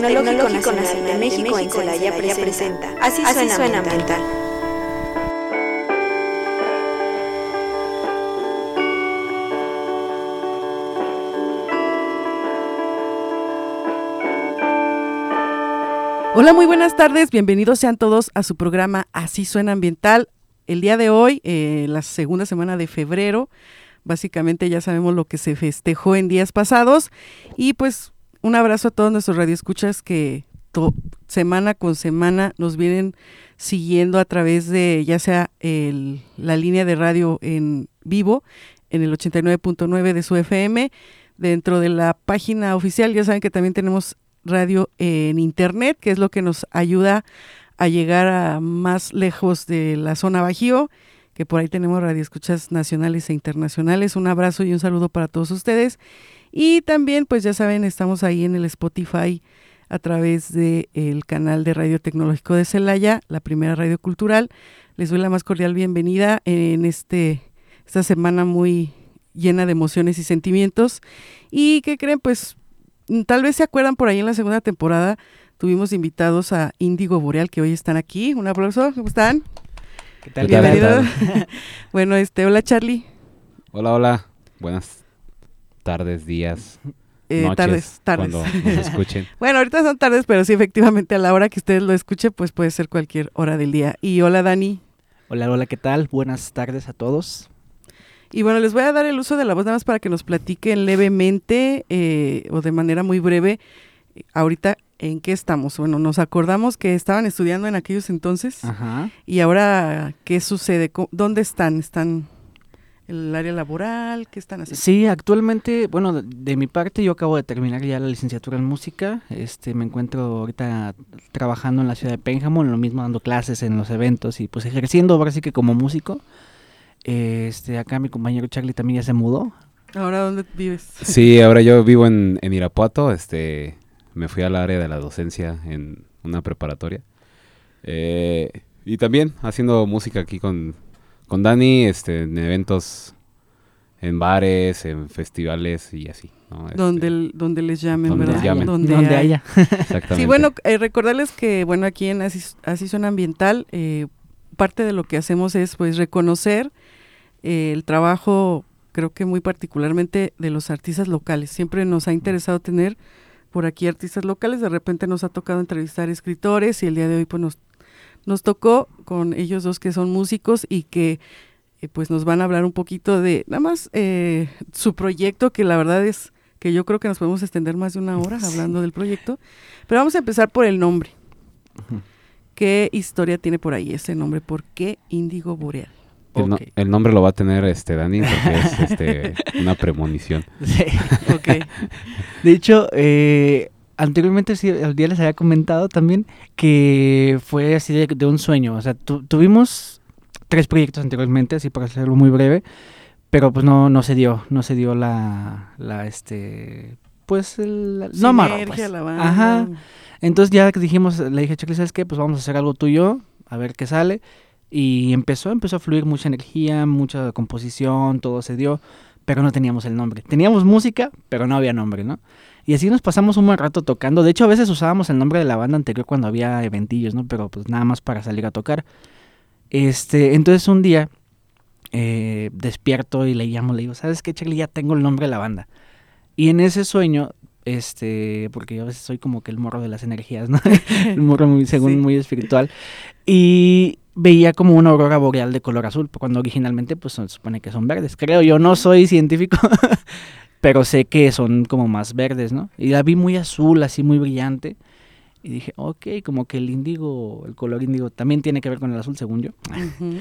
del Tecnológico Nacional de México en Celaya presenta Así suena ambiental. Hola, muy buenas tardes. Bienvenidos sean todos a su programa Así suena ambiental. El día de hoy, eh, la segunda semana de febrero, básicamente ya sabemos lo que se festejó en días pasados y pues un abrazo a todos nuestros radioescuchas que semana con semana nos vienen siguiendo a través de ya sea el, la línea de radio en vivo en el 89.9 de su FM, dentro de la página oficial ya saben que también tenemos radio en internet, que es lo que nos ayuda a llegar a más lejos de la zona Bajío, que por ahí tenemos radioescuchas nacionales e internacionales. Un abrazo y un saludo para todos ustedes. Y también, pues ya saben, estamos ahí en el Spotify a través del el canal de Radio Tecnológico de Celaya, la primera radio cultural. Les doy la más cordial bienvenida en este esta semana muy llena de emociones y sentimientos. Y que creen, pues Mm, tal vez se acuerdan por ahí en la segunda temporada, tuvimos invitados a Índigo Boreal, que hoy están aquí. Un aplauso, ¿cómo están? ¿Qué tal? Bienvenidos. bueno, este, hola Charlie. Hola, hola. Buenas tardes, días. Eh, noches, tardes, tardes. Cuando nos escuchen. bueno, ahorita son tardes, pero sí, efectivamente, a la hora que ustedes lo escuchen, pues puede ser cualquier hora del día. Y hola, Dani. Hola, hola, ¿qué tal? Buenas tardes a todos. Y bueno, les voy a dar el uso de la voz nada más para que nos platiquen levemente eh, o de manera muy breve ahorita en qué estamos. Bueno, nos acordamos que estaban estudiando en aquellos entonces Ajá. y ahora qué sucede, ¿dónde están? ¿Están el área laboral? ¿Qué están haciendo? Sí, actualmente, bueno, de, de mi parte yo acabo de terminar ya la licenciatura en música. Este, me encuentro ahorita trabajando en la ciudad de Pénjamo, en lo mismo dando clases en los eventos y pues ejerciendo ahora sí que como músico. Este, acá mi compañero Charlie también ya se mudó. ¿Ahora dónde vives? Sí, ahora yo vivo en, en Irapuato. Este, me fui al área de la docencia en una preparatoria. Eh, y también haciendo música aquí con, con Dani, este, en eventos, en bares, en festivales y así. ¿no? Este, donde, donde les llamen, donde ¿verdad? les llamen. Donde, hay. haya. Exactamente. Sí, bueno, eh, recordarles que, bueno, aquí en Así, Así Suena Ambiental, eh, parte de lo que hacemos es, pues, reconocer eh, el trabajo, creo que muy particularmente de los artistas locales. Siempre nos ha interesado tener por aquí artistas locales, de repente nos ha tocado entrevistar escritores y el día de hoy, pues, nos, nos tocó con ellos dos que son músicos y que eh, pues nos van a hablar un poquito de nada más eh, su proyecto, que la verdad es que yo creo que nos podemos extender más de una hora hablando del proyecto. Pero vamos a empezar por el nombre. ¿Qué historia tiene por ahí ese nombre? ¿Por qué Índigo Boreal? El, no- Ok. el nombre lo va a tener este Dani porque es este, una premonición. Sí. Ok. De hecho, eh, anteriormente sí, el día les había comentado también que fue así de, de un sueño. O sea, tu- tuvimos tres proyectos anteriormente, así para hacerlo muy breve, pero pues no, no se dio, no se dio la, la este, pues el, no amarró, pues. la banda. Ajá. Entonces ya dijimos, le dije a Charlie, ¿sabes qué? Pues vamos a hacer algo tuyo, a ver qué sale. Y empezó, empezó a fluir mucha energía, mucha composición, todo se dio, pero no teníamos el nombre. Teníamos música, pero no había nombre, ¿no? Y así nos pasamos un buen rato tocando. De hecho, a veces usábamos el nombre de la banda anterior cuando había eventillos, ¿no? Pero pues nada más para salir a tocar. Este, entonces un día eh, despierto y le llamo, le digo, ¿sabes qué, Charlie? Ya tengo el nombre de la banda. Y en ese sueño, este, porque yo a veces soy como que el morro de las energías, ¿no? el morro muy, según Sí. muy espiritual. Y veía como una aurora boreal de color azul, cuando originalmente pues se supone que son verdes. Creo, yo no soy científico, pero sé que son como más verdes, ¿no? Y la vi muy azul, así muy brillante. Y dije, ok, como que el índigo, el color índigo también tiene que ver con el azul, según yo. Ujú.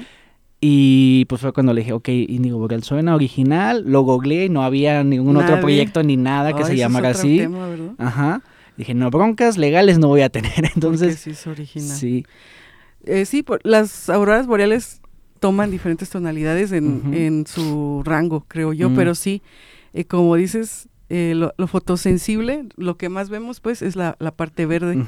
Y pues fue cuando le dije, ok, Índigo Boreal suena original, lo googleé y no había ningún Nadie. otro proyecto ni nada que se es llamara así. tema. Ajá. Dije, no, broncas legales no voy a tener. Porque Entonces, sí es original. sí. Eh, sí, por- las auroras boreales toman diferentes tonalidades en, en su rango, creo yo, Mm. pero sí, eh, como dices, eh, lo, lo fotosensible, lo que más vemos pues es la, la parte verde.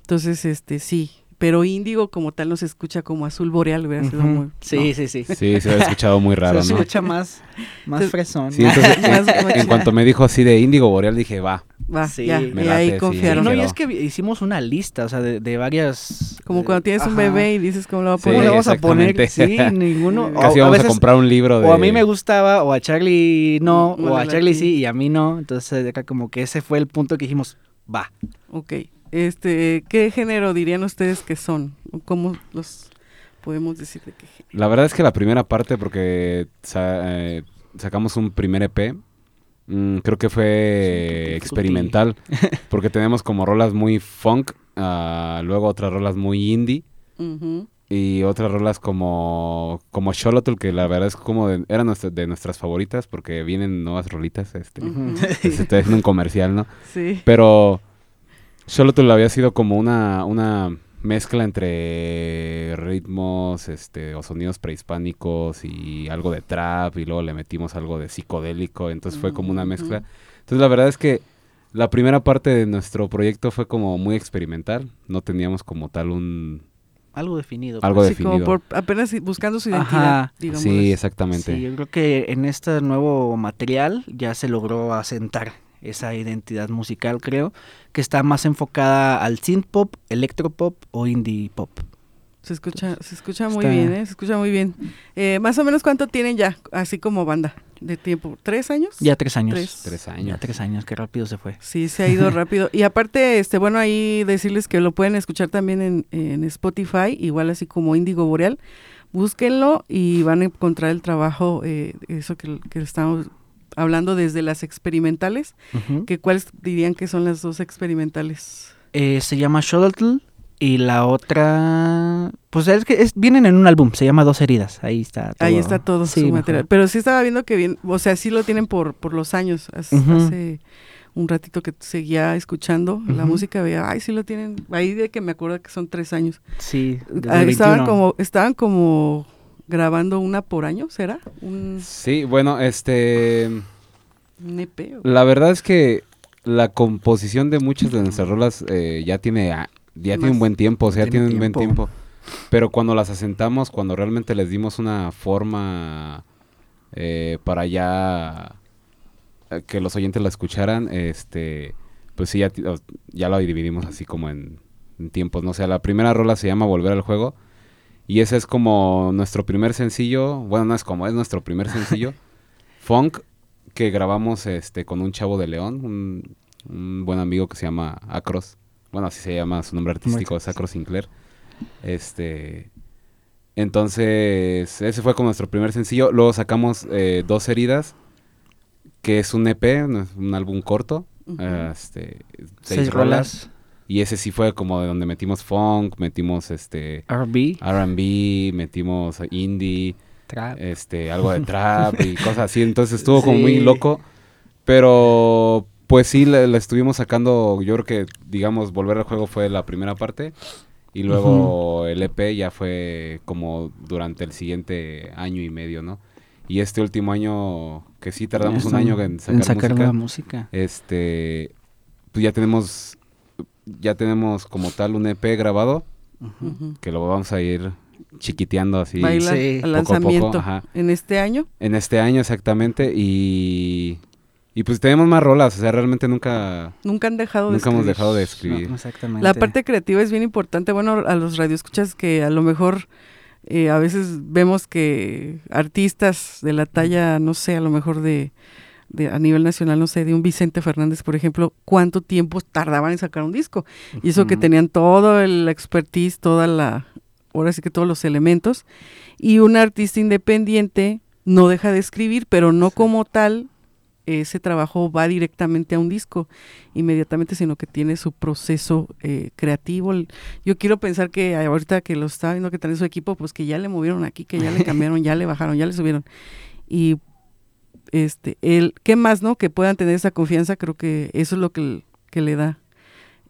Entonces, este sí, pero índigo como tal no se escucha como azul boreal, hubiera sido Ujú. muy- Sí, no. sí, sí. Sí, se había escuchado muy raro, se ¿no? escucha más, más fresón. Sí, entonces, Más- en, más- en cuanto me dijo así de índigo boreal, dije, va. Va, Sí, ya, me y late, ahí sí. confiaron. no, y es que hicimos una lista, o sea, de, de varias... Como cuando tienes un bebé y dices cómo lo va a Sí, ¿Cómo poner. vamos a poner? Sí, ninguno. o- Casi a vamos a, veces- comprar un libro de... O a mí me gustaba, o a Charlie no, Mm, o a Charlie sí, y a mí no. Entonces, era como que ese fue el punto que dijimos, va. Ok. Este, ¿qué género dirían ustedes que son? ¿O ¿Cómo los podemos decir de qué género? La verdad es que la primera parte, porque sa- eh, sacamos un primer EP, mm, creo que fue experimental, porque tenemos como rolas muy funk, ah, luego otras rolas muy indie, y otras rolas como como Xolotl, que la verdad es como de, eran nuestra- de nuestras favoritas, porque vienen nuevas rolitas, este, Ujú. se está haciendo un comercial, ¿no? Sí. Pero Xolotl había sido como una, una mezcla entre ritmos este, o sonidos prehispánicos y algo de trap y luego le metimos algo de psicodélico, entonces fue como una mezcla. Ujú. Entonces la verdad es que la primera parte de nuestro proyecto fue como muy experimental, no teníamos como tal un... Algo definido. Algo pues. Sí, como definido. por apenas buscando su identidad, Ajá. digamos. Sí, exactamente. Sí, yo creo que en este nuevo material ya se logró asentar esa identidad musical, creo, que está más enfocada al synth pop, electropop o indie pop. Se escucha, se escucha muy Está- bien, ¿eh? Se escucha muy bien. Eh, más o menos cuánto tienen ya, así como banda de tiempo, ¿tres años? Ya tres años. Tres. Tres Ya años. tres años, qué rápido se fue. Sí, se ha ido rápido. Y aparte, este, bueno, ahí decirles que lo pueden escuchar también en, en Spotify, igual así como Índigo Boreal. Búsquenlo y van a encontrar el trabajo, eh, eso que, que estamos hablando desde las experimentales. Ujú. que ¿Cuáles dirían que son las dos experimentales? Eh, se llama Shuttle y la otra, pues es que es, vienen en un álbum, se llama Dos Heridas, ahí está. Ahí todo. está todo Sí, su mejor. material. Pero sí estaba viendo que bien, o sea, sí lo tienen por, por los años. Hace, un ratito que seguía escuchando la música, veía, ay, sí lo tienen. Ahí de que me acuerdo que son tres años. Sí, desde Ah, estaban 21. como, estaban como grabando una por año, ¿será? Un, Sí, bueno, este... un EP. o- La verdad es que la composición de muchas de nuestras rolas eh, ya tiene a- ya tiene un buen tiempo, o sea, tiene tiene un buen tiempo. Pero cuando las asentamos, cuando realmente les dimos una forma eh, para ya eh, que los oyentes la escucharan, este, pues sí, ya, ya lo dividimos así como en, en tiempos, ¿no? O sea, la primera rola se llama Volver al Juego y ese es como nuestro primer sencillo, bueno, no es como, es nuestro primer sencillo, Funk, que grabamos este con un chavo de León, un, un buen amigo que se llama Acros. Bueno, así se llama su nombre artístico, es Acros Sinclair. Este. Entonces, ese fue como nuestro primer sencillo. Luego sacamos eh, Dos Heridas, que es un EP, un álbum corto. Eh, este, Seis rolas, Y ese sí fue como de donde metimos funk, metimos este R&B, R&B, metimos indie, trap. este, algo de trap y cosas así. Entonces estuvo como muy loco. Pero pues sí, la, estuvimos sacando. Yo creo que, digamos, volver al juego fue la primera parte. Y luego el EP ya fue como durante el siguiente año y medio, ¿no? Y este último año, que sí tardamos un año en sacar, música, nueva música. este, pues ya tenemos, ya tenemos como tal un EP grabado. Ujú. que lo vamos a ir chiquiteando así. Baila Sí. Poco a poco, lanzamiento ajá. en este año. En este año exactamente y y pues tenemos más rolas, o sea, realmente nunca Nunca han dejado de nunca hemos dejado de No, escribir. exactamente. La parte creativa es bien importante. Bueno, a los radioescuchas que a lo mejor eh, a veces vemos que artistas de la talla, no sé, a lo mejor de, de a nivel nacional, no sé, de un Vicente Fernández, por ejemplo, cuánto tiempo tardaban en sacar un disco. Y eso que tenían todo el expertise, toda la, ahora sí que todos los elementos. Y un artista independiente no deja de escribir, pero no como tal ese trabajo va directamente a un disco inmediatamente, sino que tiene su proceso eh, creativo. Yo quiero pensar que ahorita que lo está viendo que tiene su equipo, pues que ya le movieron aquí, que ya le cambiaron, ya le bajaron, ya le subieron. Y este, el, ¿qué más, no? Que puedan tener esa confianza, creo que eso es lo que, que le da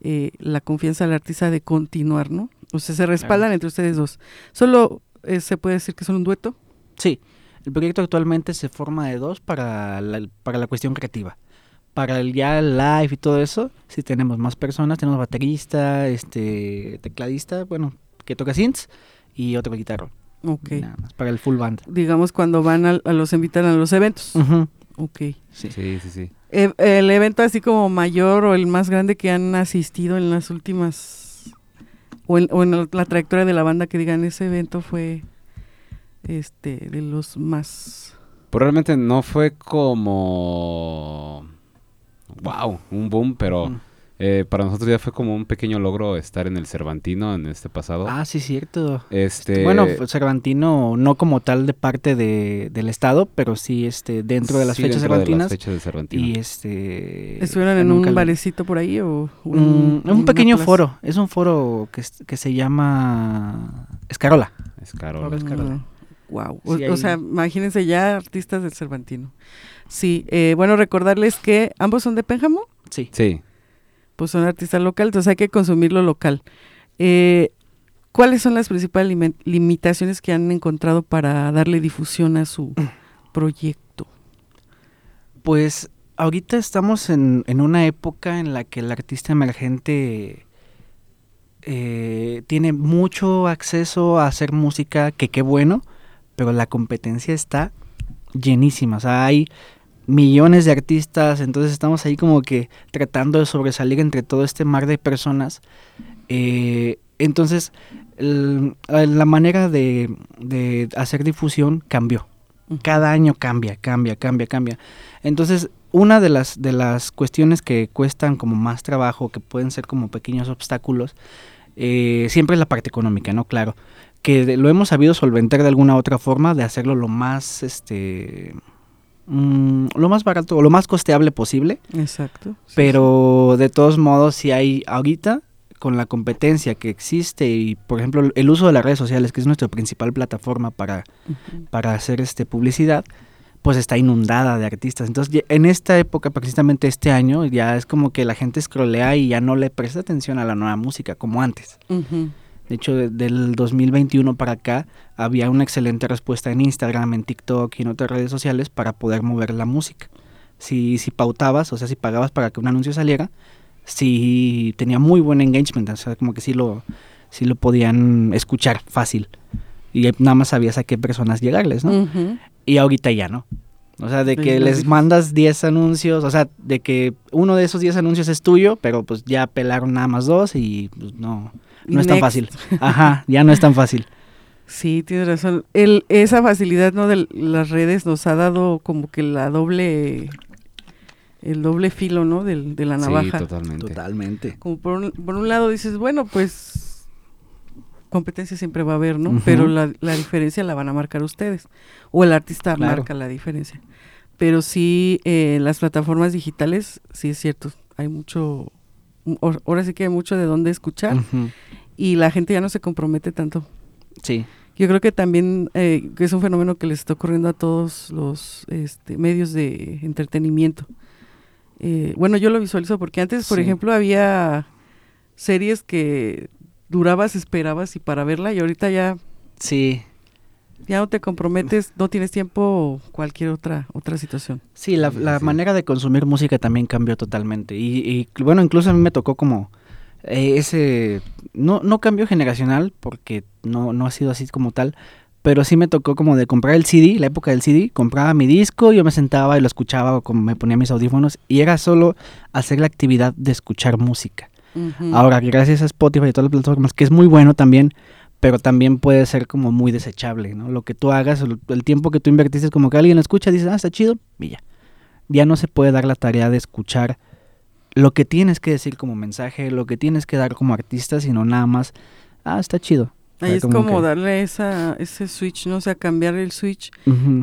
eh, la confianza al artista de continuar, ¿no? O sea, se respaldan entre ustedes dos. Solo eh, se puede decir que son un dueto. Sí, el proyecto actualmente se forma de dos para la, para la cuestión creativa. Para el ya el live y todo eso, sí tenemos más personas, tenemos baterista, este, tecladista, bueno, que toca synths y otro guitarro. Ok. Nada más, para el full band. Digamos cuando van a, a los invitan a los eventos. Ok. sí. Sí, sí, sí. E- el evento así como mayor o el más grande que han asistido en las últimas o en, o en la, la trayectoria de la banda que digan ese evento fue este de los más Pues realmente no fue como... Wow, un boom, pero Mm. Eh, para nosotros ya fue como un pequeño logro estar en el Cervantino en este pasado. Ah, sí, cierto. este, Bueno, Cervantino no como tal de parte de, del estado, pero sí este dentro de las sí, fechas dentro de cervantinas las fechas del Cervantino. y este estuvieron en un nunca le- barecito por ahí o Mm, un, un una pequeño plaza? foro, es un foro que, que se llama Escarola. Es caro. Ahora es Carola. Wow. O, Sí, o sea, imagínense ya artistas del Cervantino. Sí, eh, bueno, recordarles que ambos son de Pénjamo, Sí. Sí. Pues son artistas locales, entonces hay que consumir lo local. Eh, ¿Cuáles son las principales limi- limitaciones que han encontrado para darle difusión a su proyecto? Pues ahorita estamos en, en una época en la que el artista emergente eh, tiene mucho acceso a hacer música, que qué bueno, pero la competencia está llenísima. O sea, hay millones de artistas, entonces estamos ahí como que tratando de sobresalir entre todo este mar de personas. Eh, entonces, el- la manera de, de hacer difusión cambió. Cada año cambia, cambia, cambia, cambia. Entonces, una de las, de las cuestiones que cuestan como más trabajo, que pueden ser como pequeños obstáculos, eh, siempre es la parte económica, ¿no? Claro. Que de- lo hemos sabido solventar de alguna otra forma, de hacerlo lo más, este, mm, lo más barato, o lo más costeable posible. Exacto. sí, Pero de todos modos, si hay ahorita, con la competencia que existe y, por ejemplo, el uso de las redes sociales, que es nuestra principal plataforma para, para hacer este publicidad, pues está inundada de artistas. Entonces, en esta época, precisamente este año, ya es como que la gente scrollea y ya no le presta atención a la nueva música como antes. De hecho, de- del 2021 para acá había una excelente respuesta en Instagram, en TikTok y en otras redes sociales para poder mover la música. Si, si pautabas, o sea, si pagabas para que un anuncio saliera, sí tenía muy buen engagement, o sea, como que sí lo, sí lo podían escuchar fácil. Y nada más sabías a qué personas llegarles, ¿no? Y ahorita ya no. O sea, de De que les mandas 10 anuncios, o sea, de que uno de esos 10 anuncios es tuyo, pero pues ya pelaron nada más dos y pues no, no es tan fácil. Ajá, ya no es tan fácil. Sí, tienes razón. El, esa facilidad ¿no? de las redes nos ha dado como que la doble, el doble filo, ¿no? Del, de la navaja. Sí, totalmente. Totalmente. como por un, por un lado dices, bueno, pues competencia siempre va a haber, ¿no? Pero la, la diferencia la van a marcar ustedes. O el artista Claro. marca la diferencia. Pero sí, eh, las plataformas digitales, sí es cierto, hay mucho, ahora sí que hay mucho de dónde escuchar y la gente ya no se compromete tanto. Sí. Yo creo que también eh, que es un fenómeno que les está ocurriendo a todos los este, medios de entretenimiento. Eh, bueno, yo lo visualizo porque antes, por Sí. ejemplo, había series que durabas, esperabas y para verla y ahorita ya, Sí. Ya no te comprometes, no tienes tiempo o cualquier otra otra situación. Sí, la, la sí. manera de consumir música también cambió totalmente. Y, y, bueno, incluso a mí me tocó como eh, ese, no, no cambio generacional, porque no, no ha sido así como tal, pero sí me tocó como de comprar el CD, la época del CD, compraba mi disco, yo me sentaba y lo escuchaba, o como me ponía mis audífonos, y era solo hacer la actividad de escuchar música. Ahora, gracias a Spotify y todas las plataformas, que es muy bueno también, pero también puede ser como muy desechable, ¿no? Lo que tú hagas, el, tiempo que tú invertiste, es como que alguien escucha y dice, ah, está chido, y ya. Ya no se puede dar la tarea de escuchar lo que tienes que decir como mensaje, lo que tienes que dar como artista, sino nada más, ah, está chido. Ahí es como, que- darle esa, ese switch, ¿no? O sea, cambiar el switch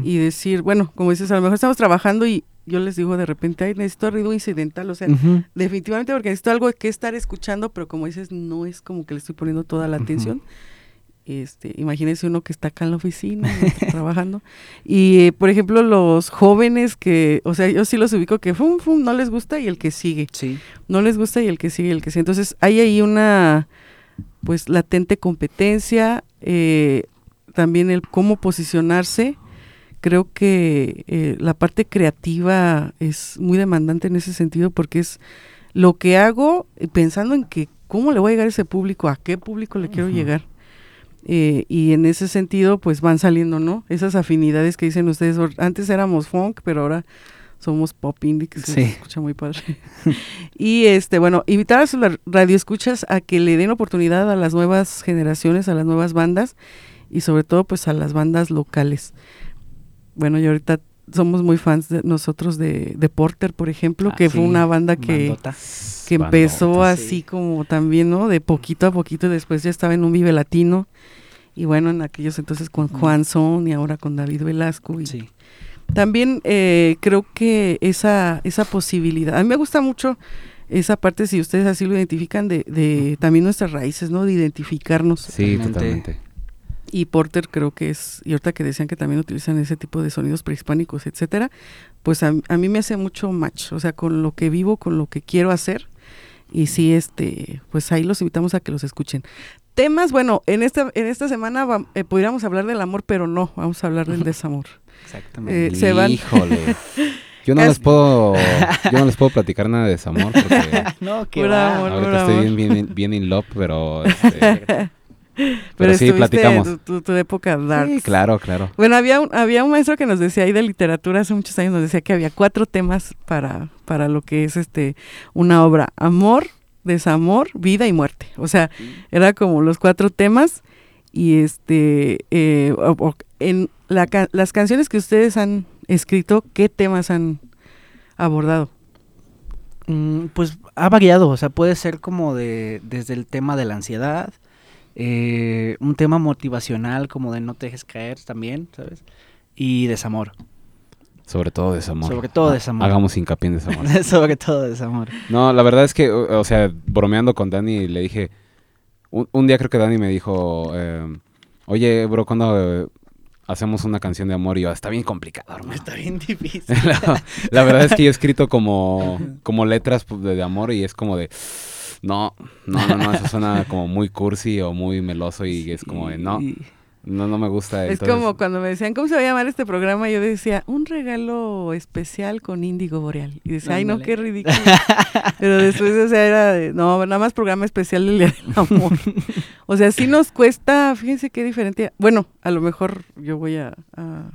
y decir, bueno, como dices, a lo mejor estamos trabajando y yo les digo de repente, ay, necesito ruido incidental, o sea, definitivamente porque necesito algo que estar escuchando, pero como dices, no es como que le estoy poniendo toda la atención. Este, imagínense uno que está acá en la oficina trabajando. Y eh, por ejemplo, los jóvenes que, o sea, yo sí los ubico que fum, fum, no les gusta y el que sigue. Sí. No les gusta y el que sigue, y el que sigue. Entonces, hay ahí una pues latente competencia, eh, también el cómo posicionarse. Creo que eh, la parte creativa es muy demandante en ese sentido porque es lo que hago eh, pensando en que cómo le voy a llegar a ese público, a qué público le quiero llegar. Eh, y en ese sentido, pues van saliendo, ¿no? Esas afinidades que dicen ustedes, antes éramos funk, pero ahora somos pop indie, que se Sí. escucha muy padre. y este, bueno, invitar a sus radioescuchas a que le den oportunidad a las nuevas generaciones, a las nuevas bandas y sobre todo pues a las bandas locales. Bueno, y ahorita somos muy fans de nosotros de, de Porter, por ejemplo, Ah, que fue una banda que, bandota. que empezó Bandota, así sí. como también, ¿no? De poquito a poquito, después ya estaba en un Vive Latino. Y bueno, en aquellos entonces con Juan Son y ahora con David Velasco. Y Sí. También eh, creo que esa, esa posibilidad, a mí me gusta mucho esa parte, si ustedes así lo identifican, de, de también nuestras raíces, ¿no? De identificarnos. Sí, Totalmente. totalmente. Y Porter creo que es, y ahorita que decían que también utilizan ese tipo de sonidos prehispánicos, etcétera, pues a, a mí me hace mucho match, o sea, con lo que vivo, con lo que quiero hacer. Y sí, este, pues ahí los invitamos a que los escuchen. Temas, bueno, en esta, en esta semana va- eh, podríamos hablar del amor, pero no, vamos a hablar del desamor. Exactamente. Eh, se van- Híjole. Yo no les puedo, yo no les puedo platicar nada de desamor porque no, va. amor. ahorita estoy bien, bien, bien in love, pero, este, Pero, pero sí, estuviste platicamos. Tu, tu- tu época dark. Sí, claro, claro. Bueno, había un, había un maestro que nos decía ahí de literatura hace muchos años, nos decía que había cuatro temas para, para lo que es este una obra. Amor, desamor, vida y muerte. O sea, era como los cuatro temas. Y este eh, en la las canciones que ustedes han escrito, ¿qué temas han abordado? Mm, pues ha variado, o sea, puede ser como de desde el tema de la ansiedad, eh, un tema motivacional como de no te dejes caer también, ¿sabes? Y desamor, Sobre todo desamor. Sobre todo Ha- desamor. Hagamos hincapié en desamor. sobre todo desamor. No, la verdad es que, o sea, bromeando con Dani, le dije, un, un día creo que Dani me dijo, eh, oye, bro, ¿cuándo eh, hacemos una canción de amor? Y yo, está bien complicado, hermano. Está bien difícil. la, la verdad es que yo he escrito como, como letras pues, de, de amor y es como de, no, no, no, no, eso suena como muy cursi o muy meloso y es como de, no, no, no me gusta. Es entonces- como cuando me decían, ¿cómo se va a llamar este programa? Yo decía, un regalo especial con Índigo Boreal. Y decía, ay, no, qué ridículo. Pero después, o sea, era de, no, nada más programa especial del Día del Amor. o sea, sí nos cuesta, fíjense qué diferente. Bueno, a lo mejor yo voy a, a-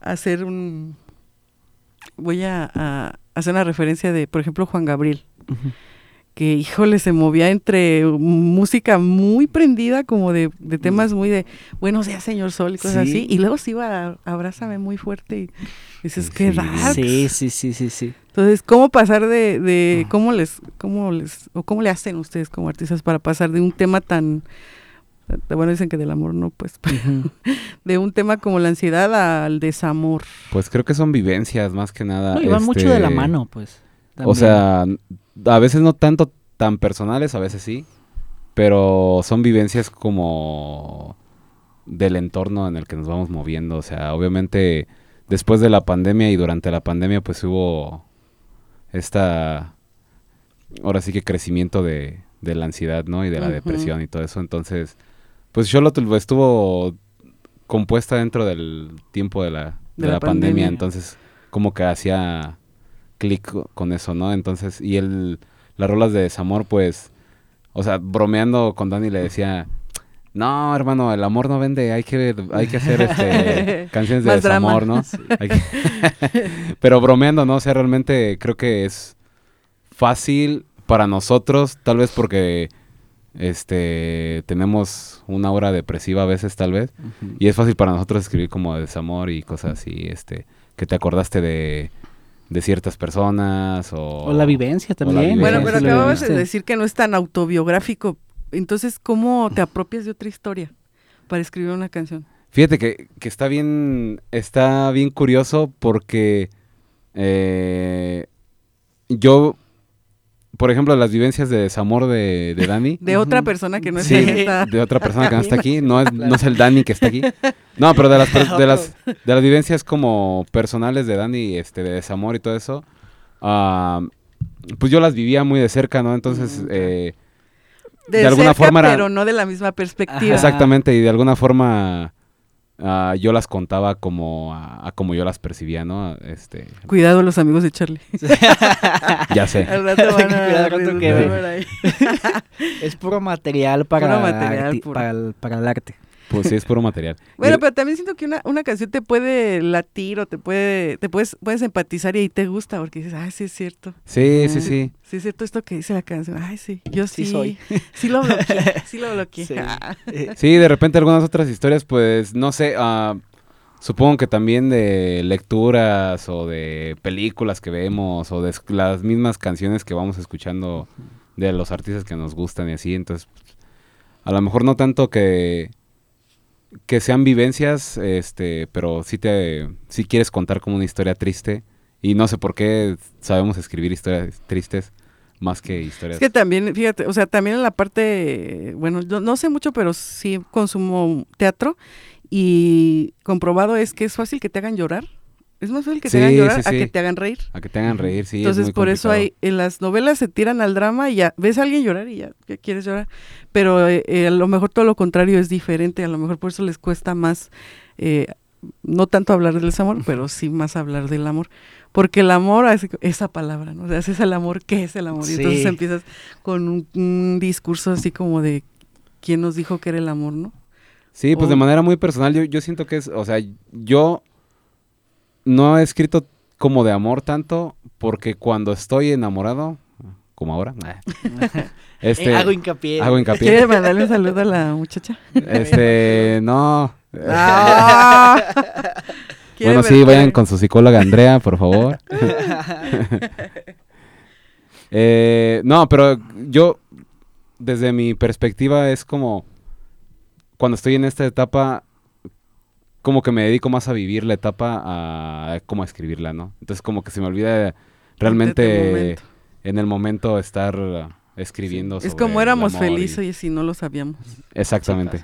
a hacer un... Voy a, a hacer una referencia de, por ejemplo, Juan Gabriel Ujú. Que híjole, se movía entre música muy prendida, como de, de temas muy de buenos días, señor Sol y cosas Sí. así, y luego se iba a abrázame muy fuerte y dices, Sí, qué sí. darks. Sí, sí, sí, sí, sí. Entonces, ¿cómo pasar de, de cómo les, cómo les, o cómo le hacen ustedes como artistas para pasar de un tema tan, bueno, dicen que del amor no, pues, Ujú. de un tema como la ansiedad al desamor? Pues creo que son vivencias más que nada. No, y van mucho de la este, mano, pues. O sea, a veces no tanto tan personales, a veces sí, pero son vivencias como del entorno en el que nos vamos moviendo. O sea, obviamente después de la pandemia y durante la pandemia pues hubo esta, ahora sí que crecimiento de, de la ansiedad, ¿no? Y de la depresión y todo eso. Entonces, pues Xolotl estuvo compuesta dentro del tiempo de la, de la pandemia. pandemia. Entonces, como que hacía clic co- con eso, ¿no? Entonces, y el, las rolas de desamor, pues, o sea, bromeando con Dani le decía, no, hermano, el amor no vende, hay que, hay que hacer este, canciones de Más drama. desamor, ¿no? Que- Pero bromeando, ¿no? O sea, realmente creo que es fácil para nosotros, tal vez porque este tenemos una hora depresiva a veces, tal vez. Y es fácil para nosotros escribir como de desamor y cosas así, este, que te acordaste de, de ciertas personas o... O la vivencia también. vivencia. Bueno, pero acababas de decir que no es tan autobiográfico. Entonces, ¿cómo te apropias de otra historia para escribir una canción? Fíjate que, que está bien, está bien curioso porque eh, yo, por ejemplo, las vivencias de desamor de, de Dani, De otra persona que no está esta- de otra persona que no está aquí, no es, no es el Dani que está aquí. No, pero de las, per- de las, de las vivencias como personales de Dani, este, de desamor y todo eso, ah, pues yo las vivía muy de cerca, ¿no? Entonces, Mm, eh, de, de alguna cerca, forma era- pero no de la misma perspectiva. Ajá. exactamente, y de alguna forma, ah, yo las contaba como a, a como yo las percibía, ¿no? Este, Cuidado los amigos de Charlie. ya sé. Al rato van a Cuidado, que. Es puro material para, Puro material, arti- puro. para, el, para el arte. Pues sí, es puro material. Bueno, Y- pero también siento que una, una canción te puede latir o te puede, te puedes, puedes empatizar y ahí te gusta porque dices, ay, sí es cierto. Sí, sí, sí. Sí es cierto esto que dice la canción. Ay, sí, yo sí. Sí soy. Sí lo bloqueé, sí lo bloqueé. Sí. Ah. Sí, de repente algunas otras historias, pues, no sé, ah, supongo que también de lecturas o de películas que vemos o de las mismas canciones que vamos escuchando de los artistas que nos gustan y así, entonces, a lo mejor no tanto que que sean vivencias, este, pero sí te, sí quieres contar como una historia triste y no sé por qué sabemos escribir historias tristes más que historias. Es que también, fíjate, o sea, también en la parte, bueno, yo no sé mucho, pero sí consumo teatro y comprobado es que es fácil que te hagan llorar. Es más fácil que te Sí, hagan llorar sí, a que te hagan reír. A que te hagan reír, sí. es Entonces, muy por eso hay, en las novelas se tiran al drama y ya, ves a alguien llorar y ya, quieres llorar. Pero eh, eh, a lo mejor todo lo contrario es diferente, a lo mejor por eso les cuesta más, eh, no tanto hablar del desamor, pero sí más hablar del amor. Porque el amor, co- esa palabra, ¿no? O sea, es el amor, ¿qué es el amor? Y entonces empiezas con un, un discurso así como de, ¿quién nos dijo que era el amor, no? Sí, pues O- de manera muy personal, yo, yo siento que es, o sea, yo no he escrito como de amor tanto porque cuando estoy enamorado, como ahora, este, Eh, hago hincapié. hago hincapié. ¿Quieres mandarle un saludo a la muchacha? Este, no. Ah. ¿Quiere bueno, sí, ver- vayan con su psicóloga Andrea, por favor. Eh, no, pero yo, desde mi perspectiva, es como cuando estoy en esta etapa, como que me dedico más a vivir la etapa a como a escribirla, ¿no? Entonces como que se me olvida realmente en el momento estar escribiendo. Es sobre como éramos amor y- felices y si no lo sabíamos. Exactamente.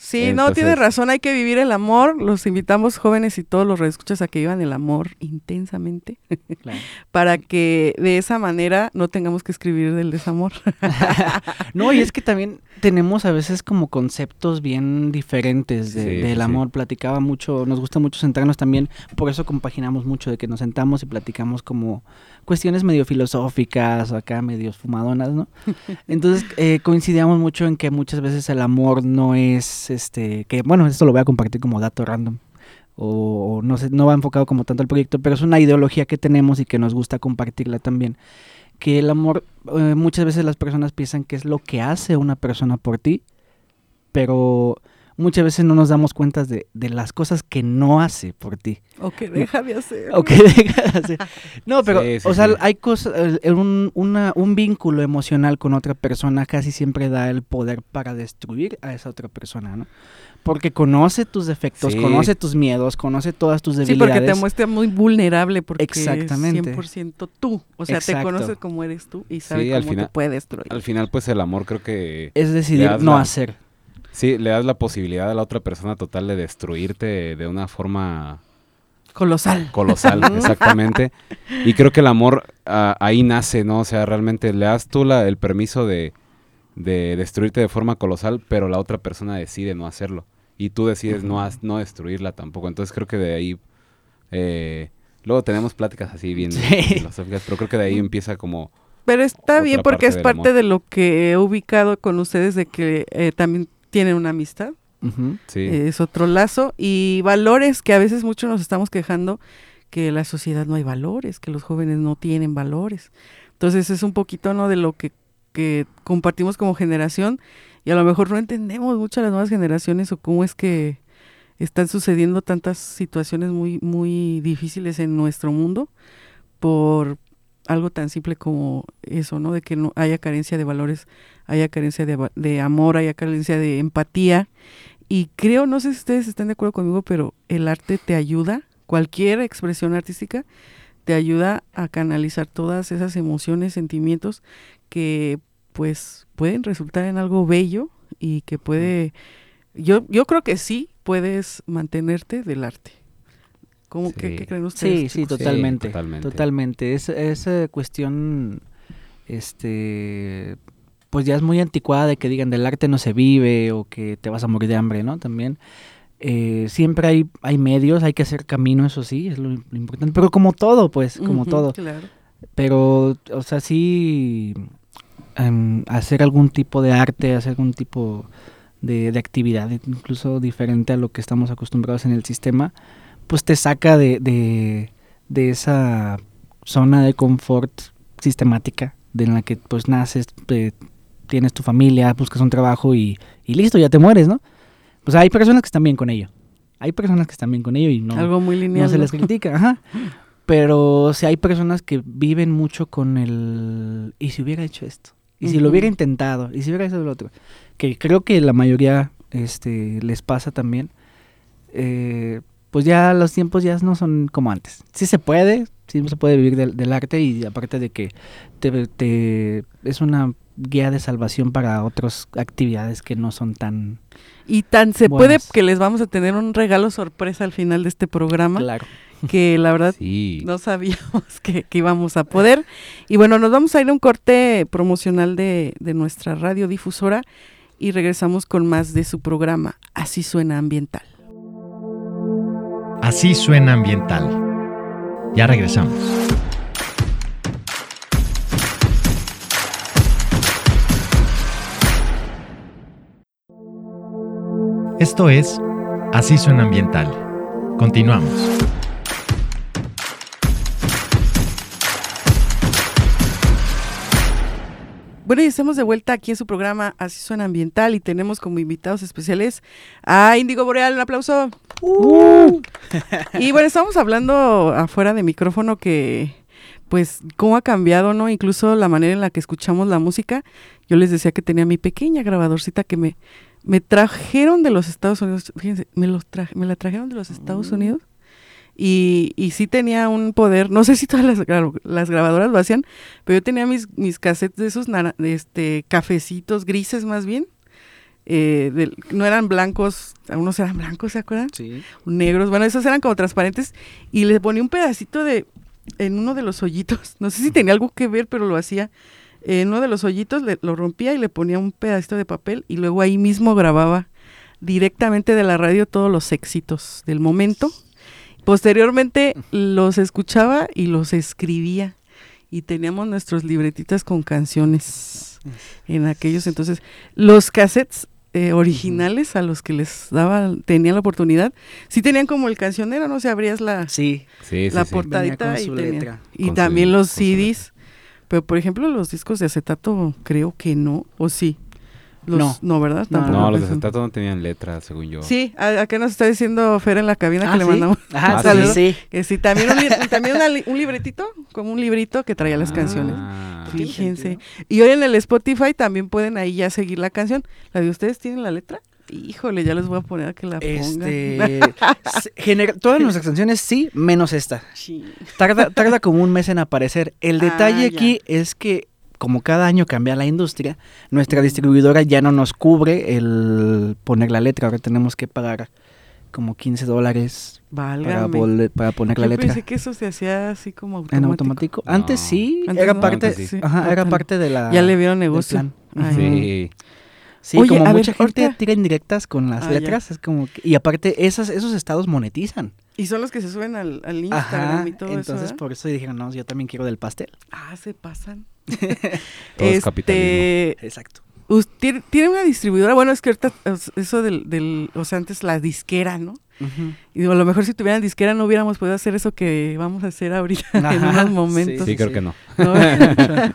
Sí, no, tiene Entonces- razón, hay que vivir el amor. Los invitamos jóvenes y todos los reescuchas a que vivan el amor intensamente Claro. para que de esa manera no tengamos que escribir del desamor. No, y es que también tenemos a veces como conceptos bien diferentes de- Sí, del sí. amor. Platicaba mucho, nos gusta mucho sentarnos también, por eso compaginamos mucho de que nos sentamos y platicamos como cuestiones medio filosóficas o acá medio fumadonas, ¿no? Entonces eh, coincidíamos mucho en que muchas veces el amor no es, este, que bueno, esto lo voy a compartir como dato random. O, no sé, no va enfocado como tanto al proyecto, pero es una ideología que tenemos y que nos gusta compartirla también que el amor, eh, muchas veces las personas piensan que es lo que hace una persona por ti, pero muchas veces no nos damos cuenta de, de las cosas que no hace por ti. o que deja de hacer. O que deja de hacer. No, pero, Sí, sí, o sea, sí. hay cosas, un, una- un vínculo emocional con otra persona casi siempre da el poder para destruir a esa otra persona, ¿no? Porque conoce tus defectos, Sí. conoce tus miedos, conoce todas tus Sí, debilidades. porque te muestra muy vulnerable porque Exactamente. es 100% tú. O sea, te Exacto. conoces como eres tú y sabe Sí, al cómo final- te puede destruir. Al final, pues el amor creo que Es decidir no la- hacer. Sí, le das la posibilidad a la otra persona total de destruirte de una forma Colosal. colosal, exactamente. Y creo que el amor ah, ahí nace, ¿no? O sea, realmente le das tú la- el permiso de, de destruirte de forma colosal, pero la otra persona decide no hacerlo. Y tú decides no, has- no destruirla tampoco. Entonces creo que de ahí... eh, luego tenemos pláticas así bien Sí. filosóficas, pero creo que de ahí empieza como... Pero está bien porque es parte amor. de lo que he ubicado con ustedes de que eh, también tienen una amistad. Sí, Eh, es otro lazo y valores que a veces mucho nos estamos quejando que la sociedad no hay valores, que los jóvenes no tienen valores. Entonces es un poquito no de lo que, que compartimos como generación y a lo mejor no entendemos mucho a las nuevas generaciones o cómo es que están sucediendo tantas situaciones muy muy difíciles en nuestro mundo por algo tan simple como eso, ¿no? De que no haya carencia de valores, haya carencia de, amor, haya carencia de empatía. Y creo, no sé si ustedes están de acuerdo conmigo, pero el arte te ayuda, cualquier expresión artística, te ayuda a canalizar todas esas emociones, sentimientos que pues pueden resultar en algo bello y que puede, yo, yo creo que sí puedes mantenerte del arte. ¿Cómo, qué, Sí. qué creen ustedes? Sí, sí, totalmente. totalmente. totalmente. Es, esa cuestión, este, pues ya es muy anticuada de que digan del arte no se vive o que te vas a morir de hambre, ¿no? También. Eh, siempre hay, hay medios, hay que hacer camino, eso sí, es lo, lo importante. Pero como todo, pues, como todo. Claro. Pero, o sea, sí, em, hacer algún tipo de arte, hacer algún tipo de, de actividad, incluso diferente a lo que estamos acostumbrados en el sistema, pues te saca de, de, de esa zona de confort sistemática de en la que pues naces, te- tienes tu familia, buscas un trabajo y, y listo, ya te mueres, ¿no? Pues hay personas que están bien con ello. Hay personas que están bien con ello y no, Algo muy lineal. no se les critica, ajá. Pero si hay personas que viven mucho con el... ¿Y si hubiera hecho esto? ¿Y si lo hubiera intentado? ¿Y si hubiera hecho lo otro? Que creo que la mayoría este, les pasa también. Eh, pues ya los tiempos ya no son como antes. Sí se puede, sí se puede vivir del, del arte y aparte de que te, te- es una guía de salvación para otras actividades que no son tan Y tan se puede que les vamos a tener un regalo sorpresa al final de este programa, claro. que la verdad Sí. no sabíamos que, que íbamos a poder. Y bueno, nos vamos a ir a un corte promocional de, de nuestra radiodifusora y regresamos con más de su programa Así suena ambiental. Así suena ambiental. Ya regresamos. Esto es Así suena ambiental. Continuamos. Bueno, y estamos de vuelta aquí en su programa Así suena ambiental y tenemos como invitados especiales a Índigo Boreal, un aplauso. y bueno, estamos hablando afuera de micrófono que pues cómo ha cambiado, ¿no? Incluso la manera en la que escuchamos la música. Yo les decía que tenía mi pequeña grabadorcita que me, me trajeron de los Estados Unidos. Fíjense, me, los traje- me la trajeron de los Estados Unidos. Y, y sí tenía un poder, no sé si todas las, gra- las grabadoras lo hacían, pero yo tenía mis, mis cassettes de esos de este, cafecitos grises más bien. eh, no eran blancos, algunos eran blancos, ¿se acuerdan? Sí. negros, bueno, esos eran como transparentes y le ponía un pedacito de en uno de los hoyitos, no sé si tenía algo que ver, pero lo hacía. En uno de los hoyitos le- lo rompía y le ponía un pedacito de papel y luego ahí mismo grababa directamente de la radio todos los éxitos del momento. Posteriormente los escuchaba y los escribía y teníamos nuestros libretitas con canciones en aquellos entonces. Los cassettes eh, originales a los que les daba, tenían la oportunidad, sí tenían como el cancionero, ¿no? Se abrías la, Sí. La sí. portadita y, su tenía- letra. y su- también los. CDs. Pero por ejemplo los discos de acetato creo que no, o sí. Los, No. ¿verdad? No, Tampoco No, los de pensan. acetato no tenían letra, según yo. Sí, a- acá nos está diciendo Fer en la cabina Ah, que le ¿sí? mandamos Ajá, Ah, sí, saludo. sí. que sí, también un, li- también una li- un libretito, como un librito que traía las canciones. Ah. Tiene Fíjense. Y hoy en el Spotify también pueden ahí ya seguir la canción. ¿La de ustedes tienen la letra? Híjole, ya les voy a poner a que la pongan. Este, todas nuestras canciones sí, menos esta. Sí. Tarda, tarda como un mes en aparecer. El Ah, detalle aquí es que como cada año cambia la industria, nuestra distribuidora ya no nos cubre el poner la letra. Ahora tenemos que pagar como 15 dólares para, poner la Yo letra. pensé que eso se hacía así como automático. En automático. Antes sí, Antes era no, parte, antes sí. ajá, era parte de la Ya le vieron negocio. Sí. Sí, Oye, como a ver, mucha gente ahorita- tira indirectas con las Ah, ya. letras, es como que- y aparte esas, esos estados monetizan. Y son los que se suben al, al Instagram Ajá, y todo entonces eso. ¿verdad? por eso dijeron, no, yo también quiero del pastel. Ah, se pasan. Todo es capitalismo. este, Exacto. us- tiene, tiene una distribuidora, bueno, es que ahorita eso del, del, o sea, antes la disquera, ¿no? Y digo, a lo mejor si tuvieran disquera no hubiéramos podido hacer eso que vamos a hacer ahorita en unos momentos. Sí, sí, creo sí. que no. ¿no?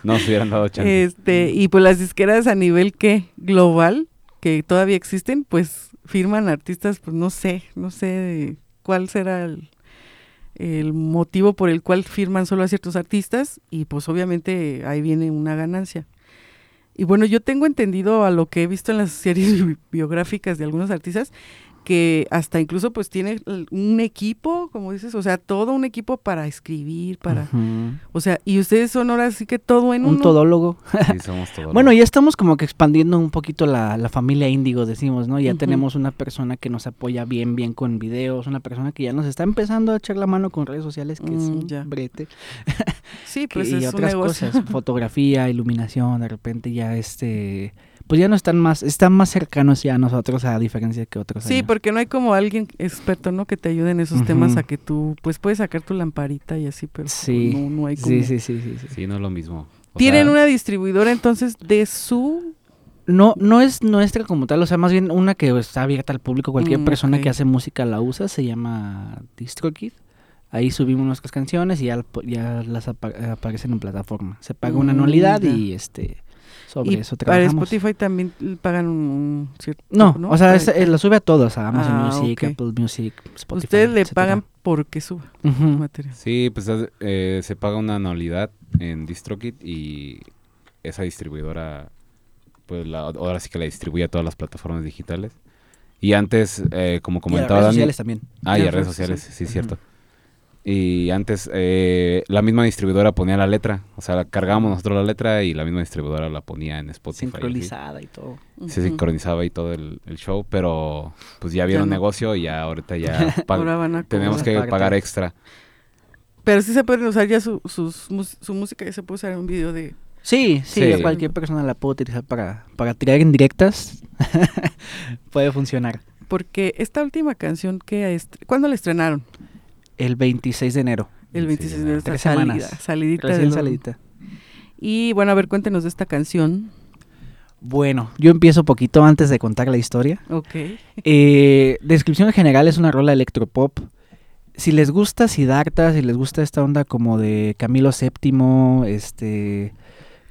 No se hubieran dado chance. Este, y pues las disqueras a nivel que global, que todavía existen, pues firman artistas, pues no sé, no sé cuál será el, el motivo por el cual firman solo a ciertos artistas y pues obviamente ahí viene una ganancia. Y bueno, yo tengo entendido a lo que he visto en las series bi- biográficas de algunos artistas que hasta incluso pues tiene un equipo, como dices, o sea, todo un equipo para escribir, para, o sea, y ustedes son ahora sí que todo en Un uno. todólogo. Sí, somos todos. Bueno, ya estamos como que expandiendo un poquito la, la familia índigo, decimos, ¿no? Ya tenemos una persona que nos apoya bien, bien con videos, una persona que ya nos está empezando a echar la mano con redes sociales, que es Mm, un ya. brete. Sí, que- pues y es un otras negocio. cosas, fotografía, iluminación, de repente ya este, pues ya no están más, están más cercanos ya a nosotros a diferencia que otros Sí, años. porque no hay como alguien experto, ¿no? Que te ayude en esos temas a que tú, pues puedes sacar tu lamparita y así, pero Sí, no, no hay como... sí, sí, sí, sí, sí. Sí, no es lo mismo. O Tienen sea, una distribuidora entonces de su... No, no es nuestra como tal, o sea, más bien una que está abierta al público, cualquier Mm, persona que hace música la usa, se llama DistroKid. Ahí subimos nuestras canciones y ya, ya las apa- aparecen en plataforma. Se paga una Mm, anualidad y este sobre Y eso para. Spotify también pagan un cierto... No, o sea, es- eh, lo sube a todos, a Amazon Ah, Music. Apple Music, Spotify. Ustedes le etcétera. pagan porque suba Ujú. material. Sí, pues haz- eh, se paga una anualidad en DistroKid y esa distribuidora, pues la, ahora sí que la distribuye a todas las plataformas digitales. Y antes, eh, como Y a comentaba redes Dani, sociales también. Ah, y a redes sociales, sí, Ujú. cierto. Y antes eh, la misma distribuidora ponía la letra, o sea, la cargábamos nosotros la letra y la misma distribuidora la ponía en Spotify. Sincronizada y todo. Se sincronizaba y todo el, el show, pero pues ya vieron no. negocio y ya ahorita ya Ahora van a tenemos que pagar extra. Pero sí se pueden usar ya su, sus, su música, ya se puede usar en un video de... Sí, sí, Sí. cualquier persona la puede utilizar para, para tirar en directas. puede funcionar. Porque esta última canción que... est- ¿Cuándo la estrenaron? El 26 de enero. El Sí, 26 de enero. Tres salida, semanas. salidita Recién lo- salidita. Y bueno, a ver, cuéntenos de esta canción. Bueno, yo empiezo poquito antes de contar la historia. Ok. Eh, descripción general es una rola electropop. Si les gusta Siddhartha, si les gusta esta onda como de Camilo VII, este,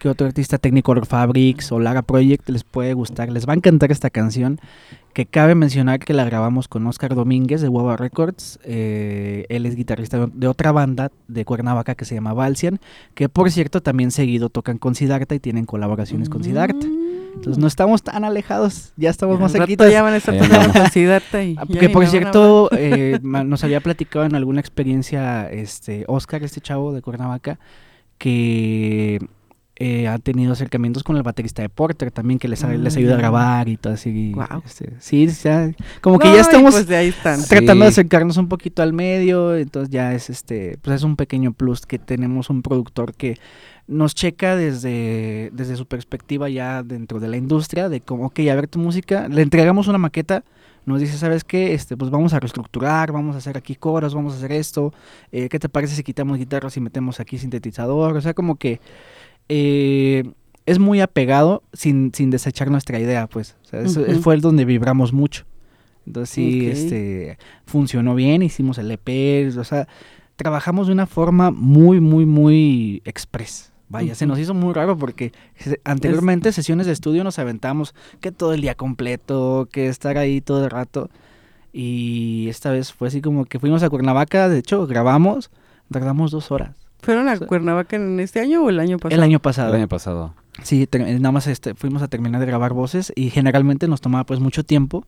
que otro artista técnico Fabrics o Lara Project les puede gustar, les va a encantar esta canción. Que cabe mencionar que la grabamos con Oscar Domínguez de Guava Records. eh, él es guitarrista de otra banda de Cuernavaca que se llama Valsian, que por cierto también seguido tocan con Siddhartha y tienen colaboraciones con Siddhartha. Entonces no estamos tan alejados, ya estamos más Mm. Cerquitas. ya van a estar con Siddhartha y Ah, Que por cierto, eh, nos había platicado en alguna experiencia este Oscar, este chavo de Cuernavaca, que eh, ha tenido acercamientos con el baterista de Porter también, que les, les ayuda a ya. grabar y todo así. Guau. este, sí, ya- como que No, ya estamos pues de ahí están. Sí. tratando de acercarnos un poquito al medio, entonces ya es este, pues es un pequeño plus que tenemos un productor que nos checa desde, desde su perspectiva ya dentro de la industria, de como, ok, a ver tu música, le entregamos una maqueta, nos dice, ¿sabes qué? Este, pues vamos a reestructurar, vamos a hacer aquí coros, vamos a hacer esto, eh, ¿qué te parece si quitamos guitarras y metemos aquí sintetizador? O sea, como que eh, es muy apegado sin, sin desechar nuestra idea, pues. O sea, eso fue el donde vibramos mucho. Entonces sí, este, funcionó bien, hicimos el EP, o sea, trabajamos de una forma muy, muy, muy express. Vaya, se nos hizo muy raro porque anteriormente sesiones de estudio nos aventamos que todo el día completo, que estar ahí todo el rato. Y esta vez fue así como que fuimos a Cuernavaca, de hecho grabamos, tardamos dos horas. ¿Fueron a. Cuernavaca en este año o el año pasado? El año El pasado. año pasado. Sí, eh, nada más este, fuimos a terminar de grabar voces y generalmente nos tomaba pues mucho tiempo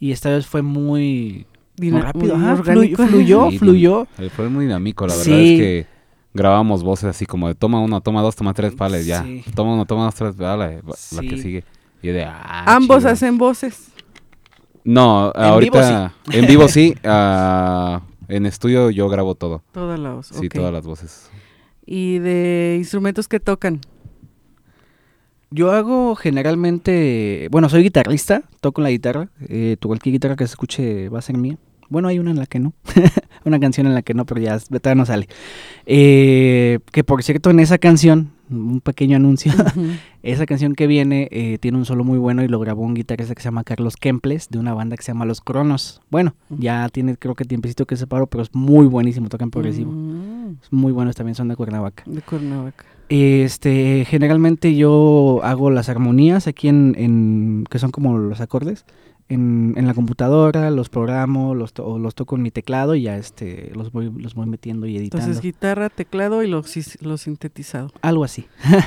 y esta vez fue muy, rápido, muy ajá, fluyó, Sí, fluyó. Fue muy dinámico, la verdad Sí. es que grabábamos voces así como de toma uno, toma dos, toma tres, pales, ya. Sí. Toma uno, toma dos, tres, vale, va- la que sigue. Y de, ah, Ambos chido. hacen voces. No, En ahorita en vivo sí, ah, en estudio yo grabo todo. Todas las voces. Sí, todas las voces. ¿Y de instrumentos que tocan? Yo hago generalmente, bueno, soy guitarrista, toco la guitarra, eh, tu cualquier guitarra que se escuche va a ser mía. Bueno, hay una en la que no, una canción en la que no, pero ya todavía no sale. Eh, que por cierto, en esa canción, un pequeño anuncio, esa canción que viene eh, tiene un solo muy bueno y lo grabó un guitarrista que se llama Carlos Kemples, de una banda que se llama Los Cronos. Bueno, ya tiene creo que tiempecito que se paró, pero es muy buenísimo, tocan progresivo. Mm, Es muy buenos también, son de Cuernavaca. de Cuernavaca. Este, generalmente yo hago las armonías aquí en, en que son como los acordes, en, en la computadora, los programo, los, to- o los toco en mi teclado y ya este, los voy, los voy metiendo y editando. Entonces, guitarra, teclado y lo, sis- lo sintetizado. Algo así.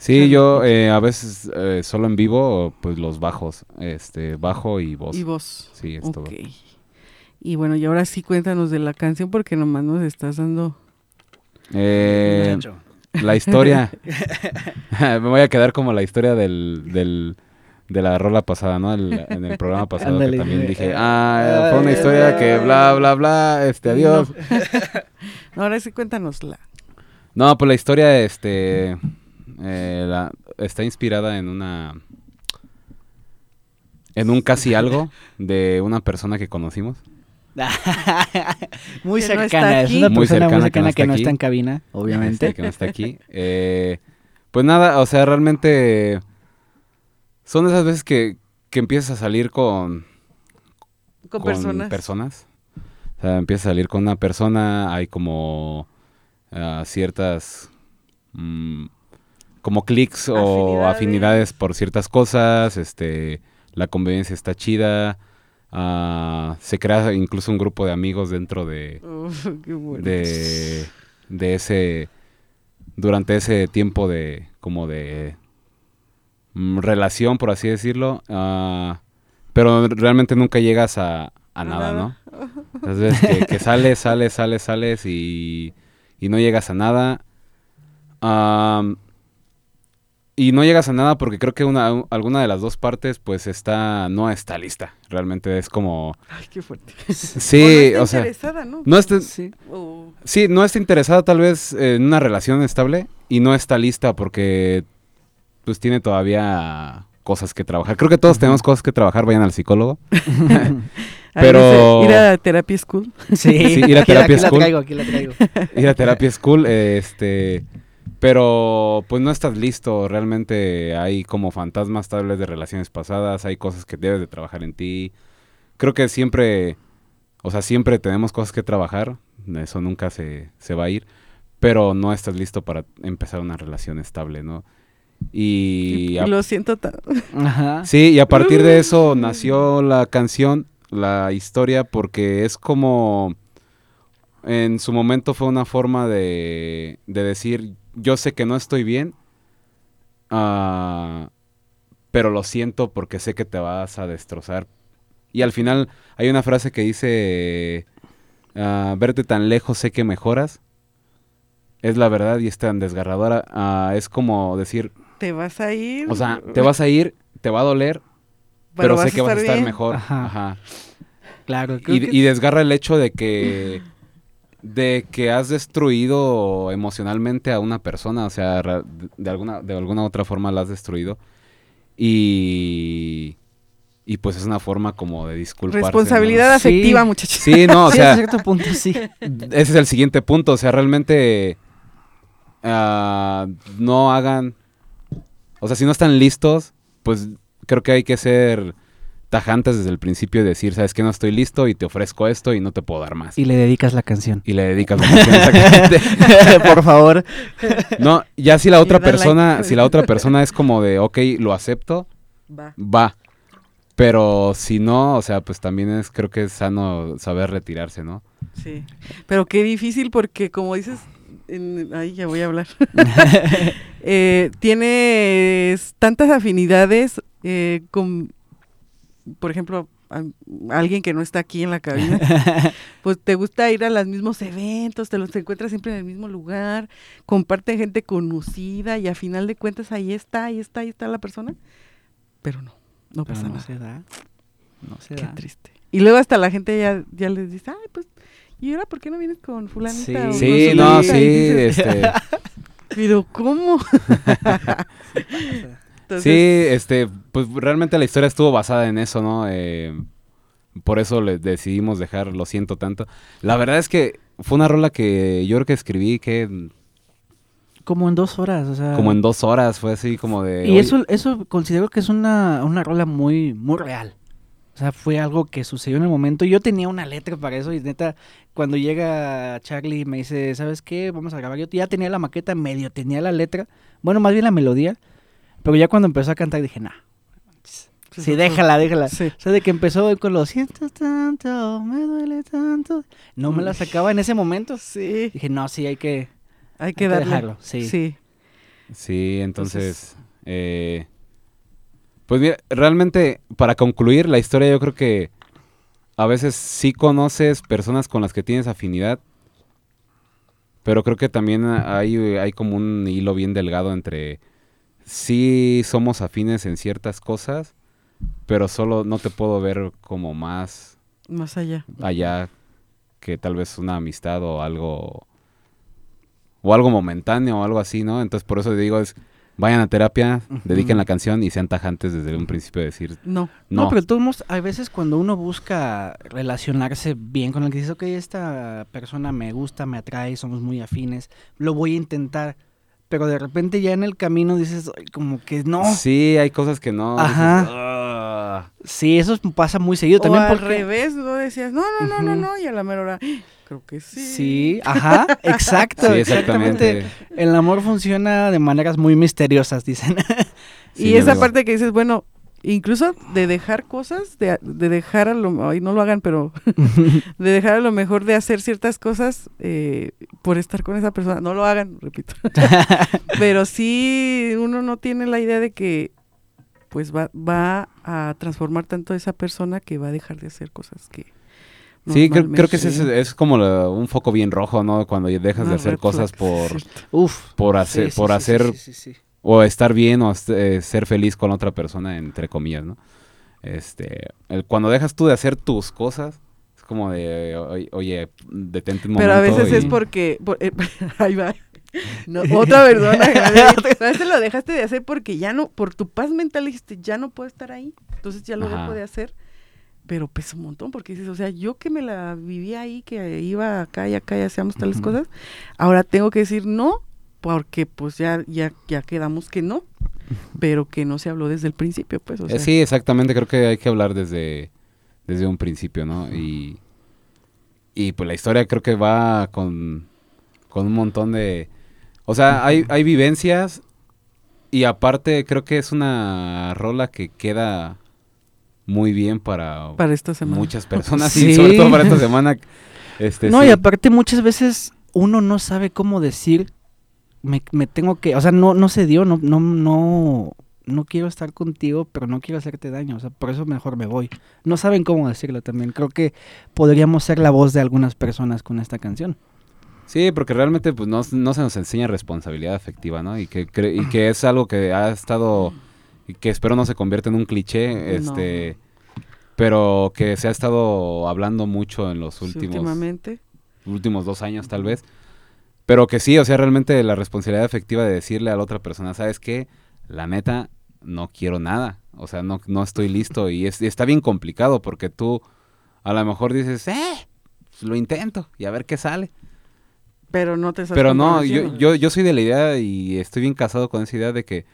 Sí, yo eh, a veces eh, solo en vivo, pues los bajos, este, bajo y voz. Y voz. Sí, es Ok. todo. Y bueno, y ahora sí cuéntanos de la canción porque nomás nos estás dando... Eh, la historia. Me voy a quedar como la historia del, del de la rola pasada, ¿no? El- en el programa pasado que también dije, Eh, ah, fue una ay, historia que bla, bla, bla, este, adiós. No, ahora sí cuéntanosla. No, pues la historia, este, eh, la- está inspirada en una, en un casi algo de una persona que conocimos. muy Que no está cercana, es una Muy persona muy cercana cercana que no aquí. está en cabina, obviamente. Este, que no está aquí. Eh, pues nada, o sea, realmente son esas veces que, que empiezas a salir con, Con, personas. personas. O sea, empiezas a salir con una persona, hay como ah, ciertas mm, como clics o Afinidades. por ciertas cosas, este la convivencia está chida, ah, se crea incluso un grupo de amigos dentro de, Uf, qué bueno. de, de ese durante ese tiempo de como de relación por así decirlo ah, pero realmente nunca llegas a, a nada. ¿no? Entonces que, que sales, sales, sales, sales y, y no llegas a nada. Y no llegas a nada porque creo que una, alguna de las dos partes pues está no está lista. Realmente es como Ay, qué fuerte. sí, o no está o sea, interesada, ¿no? no está Sí, no está interesada tal vez en una relación estable y no está lista porque pues tiene todavía cosas que trabajar. Creo que todos tenemos cosas que trabajar, vayan al psicólogo. Pero- ir a terapia school. Sí, Sí, ir a aquí terapia aquí la school. traigo, aquí la traigo. Ir a terapia school, este, pero pues no estás listo, realmente hay como fantasmas tal vez de relaciones pasadas, hay cosas que debes de trabajar en ti. Creo que siempre, o sea, siempre tenemos cosas que trabajar, eso nunca se, se va a ir, pero no estás listo para empezar una relación estable, ¿no? Y, Y a- lo siento tanto. Ajá. Sí, y a partir de eso nació la canción, la historia, porque es como, en su momento fue una forma de, de decir, yo sé que no estoy bien, ah, pero lo siento porque sé que te vas a destrozar. Y al final hay una frase que dice, ah, verte tan lejos sé que mejoras. Es la verdad y es tan desgarradora. Ah, es como decir, Te vas a ir. o sea, te vas a ir, te va a doler, pero, sé que vas a estar bien. mejor. Ajá. Ajá. Claro, creo Y, que y desgarra el hecho de que de que has destruido emocionalmente a una persona, o sea, de alguna de alguna otra forma la has destruido y y pues es una forma como de disculparse. ¿no? Responsabilidad Sí. afectiva, muchachos. Sí, no, o sí, sea, a cierto punto sí. ese es el siguiente punto, o sea, realmente ah, no hagan, o sea, si no están listos, pues creo que hay que ser tajantes desde el principio y decir, sabes que no estoy listo y te ofrezco esto y no te puedo dar más. Y le dedicas la canción. Y le dedicas la canción exactamente. Por favor. No, ya si la otra like. persona, si la otra persona es como de, ok, lo acepto, Va. va. Pero si no, o sea, pues también es, creo que es sano saber retirarse, ¿no? Sí. Pero qué difícil porque, como dices, en- ahí ya voy a hablar. Eh, tienes tantas afinidades eh, con, por ejemplo, a- alguien que no está aquí en la cabina, pues te gusta ir a los mismos eventos, te los encuentras siempre en el mismo lugar, comparten gente conocida y a final de cuentas ahí está, ahí está, ahí está la persona, pero no, no Pero pasa no nada. se da. No se Qué da. triste. Y luego hasta la gente ya, ya les dice, ay, pues, ¿y ahora por qué no vienes con fulanita? Sí. o Sí, sulanita?" no, sí, dices, este, Pero ¿cómo? Entonces, sí, este, pues realmente la historia estuvo basada en eso, ¿no? Eh, por eso le decidimos dejar Lo siento tanto. La verdad es que fue una rola que yo creo que escribí que Como en dos horas, o sea. como en dos horas, fue así como de... Y "Oye, eso, eso considero que es una, una rola muy, muy real. O sea, fue algo que sucedió en el momento. Yo tenía una letra para eso y neta, cuando llega Charlie y me dice, ¿sabes qué? Vamos a grabar. Yo ya tenía la maqueta, medio tenía la letra. Bueno, más bien la melodía. Pero ya cuando empezó a cantar dije, nah. Sí, déjala, déjala. Sí. O sea, de que empezó con lo siento tanto, me duele tanto. No me la sacaba en ese momento. Sí, Dije, no, sí, hay que, hay hay que que darle. dejarlo. Sí. Sí. Sí, entonces, eh, pues mira, realmente para concluir la historia yo creo que a veces sí conoces personas con las que tienes afinidad, pero creo que también hay, hay como un hilo bien delgado entre sí somos afines en ciertas cosas, pero solo no te puedo ver como más Más allá. allá que tal vez una amistad o algo o algo momentáneo o algo así, ¿no? Entonces por eso digo es vayan a terapia, dediquen la canción y sean tajantes desde un principio de decir, No. No, no, pero todos hay veces cuando uno busca relacionarse bien con el que dice, ok, esta persona me gusta, me atrae, somos muy afines, lo voy a intentar. Pero de repente ya en el camino dices, "Ay, como que no. Sí, sí, hay cosas que no. Ajá. dices, "Ah". eso pasa muy seguido O también al porque... revés, no decías, no, no, no, no, no, y a la mera hora, creo que sí. Sí, ajá, exacto, Sí, exactamente. exactamente. El amor funciona de maneras muy misteriosas, dicen. Sí, y esa parte que dices, bueno, incluso de dejar cosas, de, de dejar a lo, ay, no lo hagan, pero de dejar a lo mejor de hacer ciertas cosas eh, por estar con esa persona, no lo hagan, repito. pero sí, uno no tiene la idea de que pues va, va a transformar tanto a esa persona que va a dejar de hacer cosas que... Sí, creo, creo que es, como la- un foco bien rojo, ¿no? Cuando dejas de hacer cosas por. Uf. por hacer, sí, por sí, hacer sí, o estar bien o eh, ser feliz con otra persona, entre comillas, ¿no? Este, el- cuando dejas tú de hacer tus cosas, es como de, oye, detente un Pero momento. a veces es porque... por- eh, ahí va. No, otra persona. a veces lo dejaste de hacer porque ya no, por tu paz mental dijiste, ya no puedo estar ahí. Entonces ya lo Ajá. dejo de hacer. Pero pesa un montón porque dices, o sea, yo que me la vivía ahí, que iba acá y acá y hacíamos tales cosas, ahora tengo que decir no, porque pues ya, ya, ya quedamos que no, pero que no se habló desde el principio, pues. O Eh, sea, sí, exactamente, creo que hay que hablar desde, desde un principio, ¿no? Y, y pues la historia creo que va con, con un montón de... O sea, hay, hay vivencias y aparte creo que es una rola que queda muy bien para, para esta semana. muchas personas Sí. y sobre todo para esta semana. Este, no, sí. y aparte muchas veces uno no sabe cómo decir, me, me tengo que, o sea, no, no se dio, no, no, no, no quiero estar contigo, pero no quiero hacerte daño, o sea, por eso mejor me voy. No saben cómo decirlo también. Creo que podríamos ser la voz de algunas personas con esta canción. Sí, porque realmente pues no, no se nos enseña responsabilidad afectiva, ¿no? Y que, y que es algo que ha estado, que espero no se convierta en un cliché, este, pero que se ha estado hablando mucho en los últimos, últimamente. últimos dos años tal vez. Pero que sí, o sea, realmente la responsabilidad afectiva de decirle a la otra persona, ¿sabes qué? La neta, no quiero nada. O sea, no, no estoy listo. Y, es, y está bien complicado porque tú a lo mejor dices, eh, pues lo intento y a ver qué sale. Pero no te Pero no, yo, yo, yo soy de la idea y estoy bien casado con esa idea de que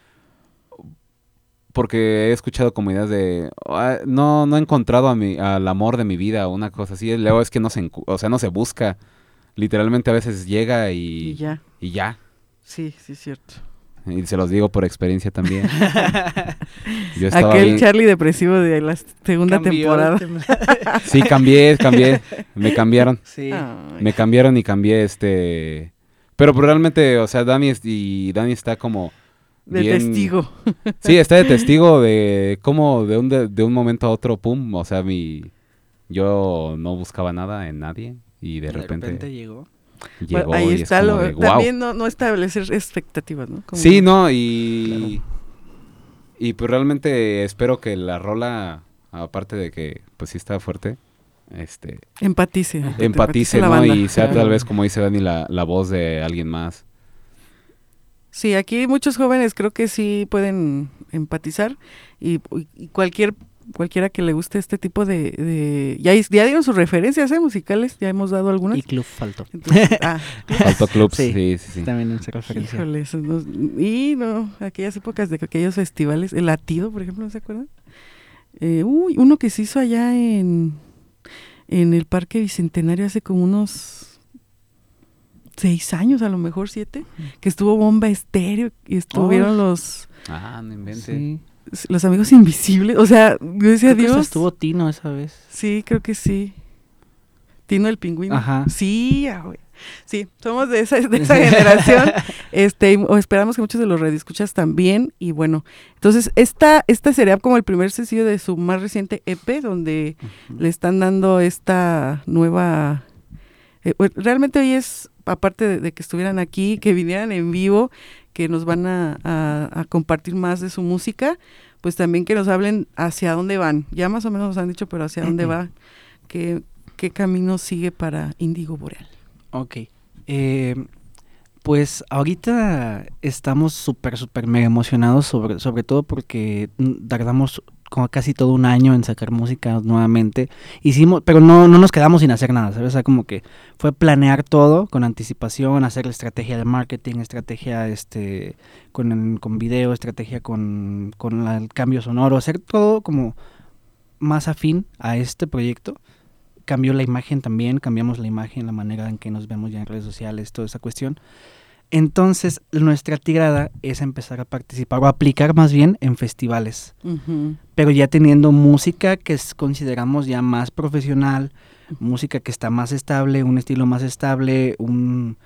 porque he escuchado como ideas de "Ah, no no he encontrado a mi, al amor de mi vida o una cosa así luego es que no se o sea no se busca literalmente a veces llega y, Y ya. y ya Sí, sí, es cierto. y se los digo por experiencia también yo Aquel bien- Charlie depresivo de la segunda Cambió temporada. sí cambié cambié me cambiaron sí. Ay, me cambiaron y cambié este pero pues, realmente o sea Dani y Dani está como de bien- testigo. Sí, está de testigo de cómo de un, de, de un momento a otro, pum, o sea, mi yo no buscaba nada en nadie y de, repente, llegó. llegó Ahí y está es lo, de, también no, no establecer expectativas, ¿no? Como- Sí, no, y y pues realmente espero que la rola aparte de que pues sí está fuerte, este Empatice. empatice, ¿no? Y sea tal vez como dice Dani la, la voz de alguien más. Sí, aquí muchos jóvenes creo que sí pueden empatizar y, y cualquier cualquiera que le guste este tipo de, de ya, ya dieron sus referencias ¿eh? musicales, ya hemos dado algunas. Y Club faltó. Entonces, ah, Faltó clubs, Sí. sí, sí, sí. También en esa referencia. híjole, esos no- y no, aquellas épocas de aquellos festivales, el latido, por ejemplo, ¿no se acuerdan? Eh, uy, uno que se hizo allá en, en el Parque Bicentenario hace como unos seis años, a lo mejor siete, que estuvo Bomba Estéreo y estuvieron Oh. los, Ah, no inventes. Sí. los amigos invisibles. O sea, yo decía, Creo que hasta Dios. estuvo Tino esa vez. Sí, creo que sí. Tino el pingüino. Ajá. Sí, güey. Sí, somos de esa, de esa generación. Este, y- o esperamos que muchos de los radioescuchas también. Y bueno, entonces esta, esta sería como el primer sencillo de su más reciente EP, donde le están dando esta nueva. Eh, bueno, realmente hoy es, aparte de, de que estuvieran aquí, que vinieran en vivo, que nos van a, a- a compartir más de su música, pues también que nos hablen hacia dónde van. Ya más o menos nos han dicho, pero hacia dónde va, qué, qué camino sigue para Índigo Boreal. Ok. Eh, Pues ahorita estamos súper, súper mega emocionados, sobre, sobre todo porque tardamos como casi todo un año en sacar música nuevamente. Hicimos, pero no, no nos quedamos sin hacer nada, ¿sabes? O sea, como que fue planear todo con anticipación, hacer la estrategia de marketing, estrategia este con, con video, estrategia con, con la- el cambio sonoro, hacer todo como más afín a este proyecto. Cambió la imagen también, cambiamos la imagen, la manera en que nos vemos ya en redes sociales, toda esa cuestión. Entonces, nuestra tirada es empezar a participar o aplicar más bien en festivales, pero ya teniendo música que es- consideramos ya más profesional, música que está más estable, un estilo más estable, un,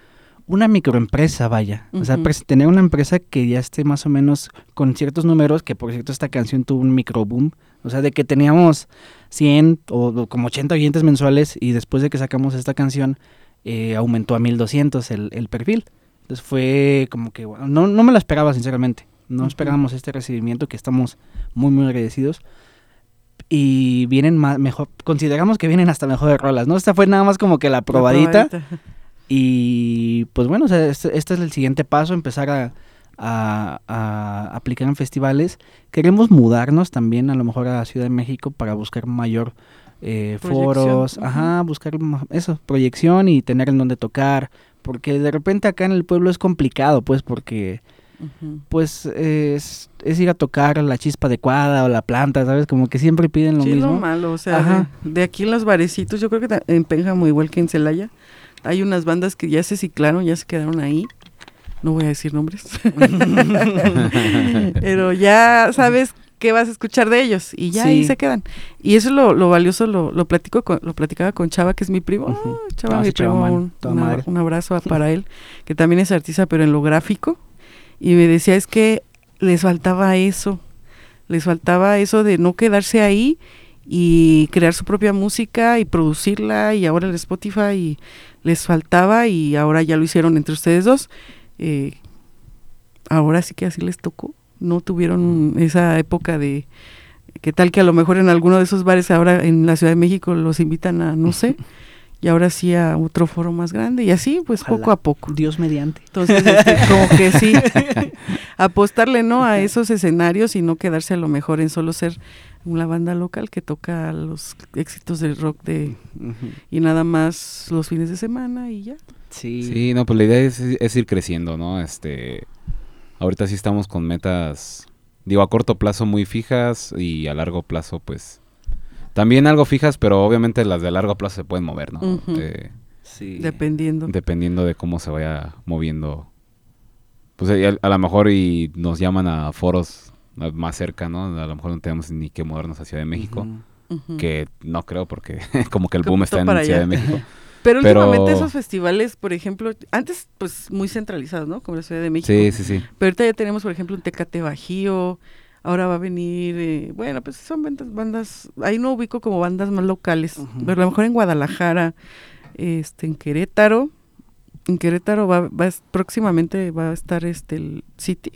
una microempresa, vaya. O sea, tener una empresa que ya esté más o menos con ciertos números, que por cierto esta canción tuvo un microboom, o sea, de que teníamos 100 o, o como 80 oyentes mensuales y después de que sacamos esta canción eh, aumentó a 1200 el, el perfil. Entonces fue como que, bueno, no, no me lo esperaba sinceramente. No esperábamos este recibimiento que estamos muy, muy agradecidos. Y vienen más, mejor, consideramos que vienen hasta mejores rolas, ¿no? Esta fue nada más como que la probadita. Y pues bueno, o sea, este, este es el siguiente paso, empezar a, a- a aplicar en festivales. Queremos mudarnos también a lo mejor a Ciudad de México para buscar mayor eh, foros, ajá, buscar eso, proyección y tener en dónde tocar. Porque de repente acá en el pueblo es complicado, pues, porque pues es, es ir a tocar la chispa adecuada o la planta, ¿sabes? Como que siempre piden lo Sí, es mismo. lo malo, o sea, de, de aquí en los barecitos, yo creo que en Pénjamo, igual que en Celaya, hay unas bandas que ya se ciclaron, ya se quedaron ahí. No voy a decir nombres. Pero ya sabes qué vas a escuchar de ellos y ya ahí Sí. se quedan. Y eso es lo, lo valioso, lo, lo platico con- lo platicaba con Chava, que es mi primo. Ah, Chava, Ah, mi primo, man, un, una- un abrazo para él, que también es artista, pero en lo gráfico. Y me decía, es que les faltaba eso, les faltaba eso de no quedarse ahí y crear su propia música y producirla y ahora el Spotify y les faltaba y ahora ya lo hicieron entre ustedes dos. Eh, ahora sí que así les tocó. No tuvieron esa época de que tal que a lo mejor en alguno de esos bares ahora en la Ciudad de México los invitan a no sé y ahora sí a otro foro más grande y así pues Ojalá. poco a poco. Dios mediante. Entonces, este, como que sí, apostarle no a esos escenarios y no quedarse a lo mejor en solo ser una banda local que toca los éxitos del rock de y nada más los fines de semana y ya. Sí. Sí, no, pues la idea es, es ir creciendo, ¿no? Este, ahorita sí estamos con metas, digo, a corto plazo muy fijas y a largo plazo, pues, también algo fijas, pero obviamente las de largo plazo se pueden mover, ¿no? Eh, Sí. Dependiendo. dependiendo de cómo se vaya moviendo. Pues eh, a, a lo mejor y nos llaman a foros a- más cerca, ¿no? A lo mejor no tenemos ni que movernos a Ciudad de México, que no creo porque como que el boom está en Ciudad allá. de México. Pero pero- últimamente esos festivales, por ejemplo, antes pues muy centralizados, ¿no? Como la Ciudad de México. Sí, sí, sí. Pero ahorita ya tenemos, por ejemplo, un Tecate Bajío. Ahora va a venir, eh, bueno, pues son bandas, bandas, ahí no ubico como bandas más locales, Ujú. pero a lo mejor en Guadalajara, este, en Querétaro, en Querétaro va, va próximamente va a estar este el City,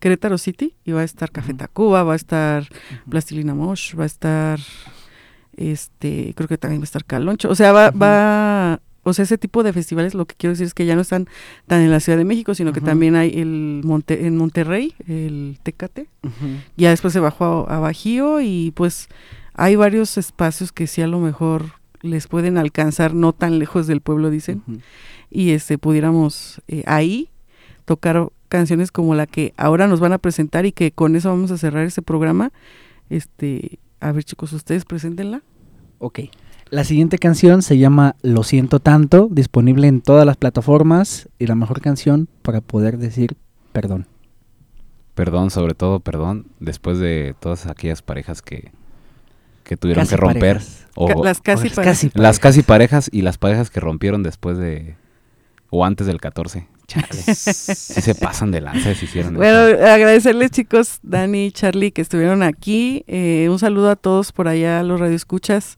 Querétaro City, y va a estar Café. Tacuba, va a estar Plastilina Mosh, va a estar, este, creo que también va a estar Caloncho, o sea, va, va, o sea, ese tipo de festivales, lo que quiero decir es que ya no están tan en la Ciudad de México, sino que también hay el Monte, en Monterrey, el Tecate, ya después se bajó a, a Bajío y pues hay varios espacios que sí a lo mejor les pueden alcanzar no tan lejos del pueblo, dicen, y este pudiéramos eh, ahí tocar canciones como la que ahora nos van a presentar y que con eso vamos a cerrar este programa. Este, a ver chicos, ustedes preséntenla. Ok. La siguiente canción se llama Lo siento tanto, disponible en todas las plataformas y la mejor canción para poder decir perdón. Perdón, sobre todo perdón, después de todas aquellas parejas que, que tuvieron Casi que romper. O, Ca- las casi, Las casi las parejas. casi parejas y las parejas que rompieron después de... O antes del 14. Chale. sí se pasan de lanza si hicieron Bueno, eso. agradecerles chicos, Dani y Charlie, que estuvieron aquí. Eh, un saludo a todos por allá, a los radioescuchas.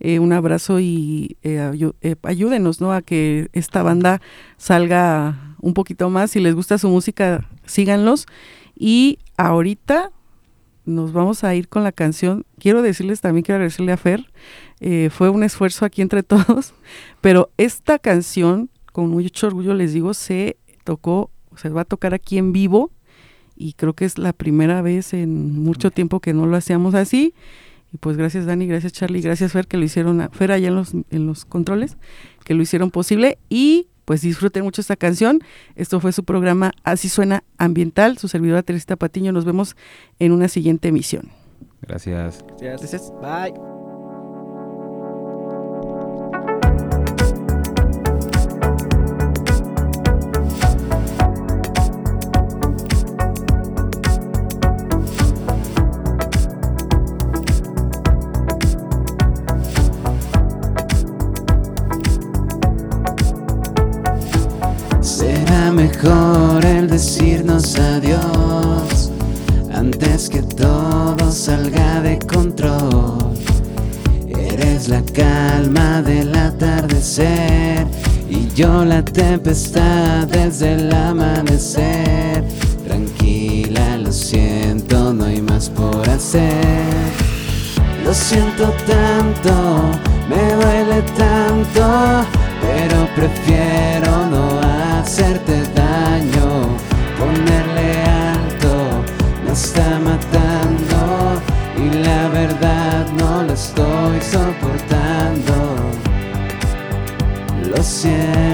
Eh, un abrazo y eh, eh, ayúdenos ¿no? a que esta banda salga un poquito más. Si les gusta su música, síganlos. Y ahorita nos vamos a ir con la canción. Quiero decirles también, quiero agradecerle a Fer. eh, fue un esfuerzo aquí entre todos, pero esta canción con mucho orgullo les digo, se tocó, se va a tocar aquí en vivo y creo que es la primera vez en mucho tiempo que no lo hacíamos así. Y pues gracias Dani, gracias Charlie, gracias Fer que lo hicieron, Fer allá en los, en los controles, que lo hicieron posible y pues disfruten mucho esta canción. Esto fue su programa Así suena ambiental, su servidora Teresita Patiño. Nos vemos en una siguiente emisión. Gracias. Gracias. Bye. Mejor el decirnos adiós antes que todo salga de control. Eres la calma del atardecer y yo la tempestad desde el amanecer. Tranquila, lo siento, no hay más por hacer. Lo siento tanto, me duele tanto, pero prefiero no hacerte Lo